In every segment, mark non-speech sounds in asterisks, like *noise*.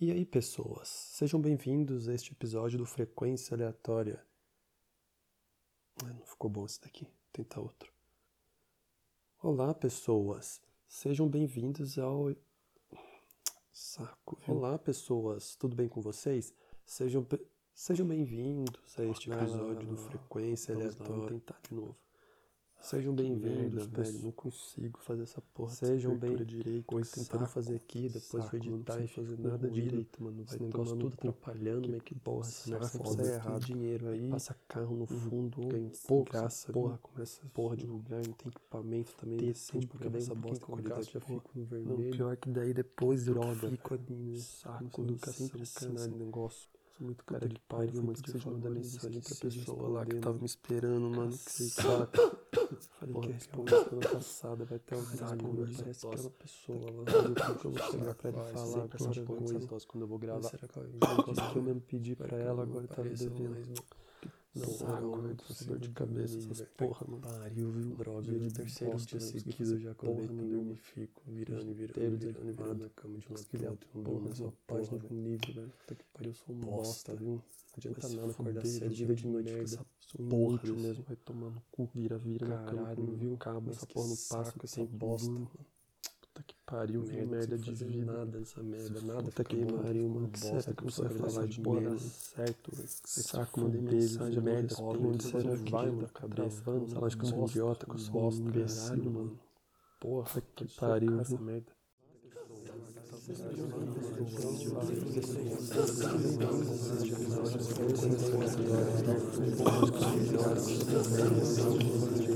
E aí, pessoas, sejam bem-vindos a este episódio do Frequência Aleatória. Não ficou bom esse daqui, vou tentar outro. Olá, pessoas, sejam bem-vindos ao. Saco. Viu? Olá, pessoas, tudo bem com vocês? Sejam, sejam bem-vindos a este episódio do Frequência Aleatória. Vamos tentar de novo. Sejam bem-vindos, velho. Não consigo fazer essa porra. Sejam bem direito. Coisa tentando fazer aqui, depois saco, foi editar e fazer nada direito, mano. Vai Esse negócio tudo atrapalhando, mas que porra, esse negócio foda, sai errado. dinheiro aí, passa carro no fundo, ganha pouco, graça, porra, começa porra de lugar, não tem equipamento também decente pra gravar essa bosta, a qualidade já fica no vermelho. Não, pior que daí depois droga, eu fico ali, saco, educação, esse negócio muito cara de pariu, mano, que seja mandar mensagem pra pessoa lá que tava me esperando, mano, que saca. *laughs* Falei Porra, que respondi semana passada, vai ter um responde, parece aquela pessoa lá, *coughs* que eu vou chegar pra ele falar com essa coisa, quando eu vou gravar. Será que eu *coughs* mesmo pedi pra ela, agora tava devendo. Não, saco, né? Tô dor de cabeça, essas porra, mano. Pariu, viu? Droga, de terceiro dia seguido já porra nenhuma. fico virando e virando, virando e virando na cama de um lado pro outro. Não dou mais uma página com nível, velho. Puta que pariu, eu sou um bosta, viu? Não adianta nada acordar cedo, dia de noite com essa porra mesmo. Vai tomar no cu, vira, vira na cama. Não viu um cabo, essa porra no passo, essa bosta, mano. Que pariu, que merda de vida. Nada dessa merda, nada. Puta que pariu, mano. Que será que você vai falar de merda? Certo, saco, mandei mensagem, merda, onde você vai, mano, travando, essa lógica, eu sou um idiota, que eu sou um imbecil, mano. Porra, que pariu, essa merda.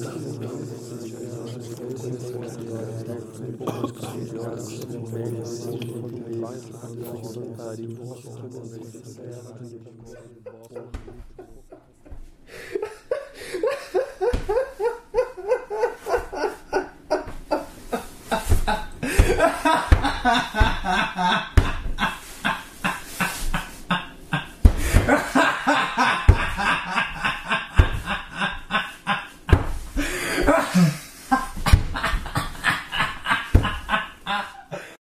ha ha ha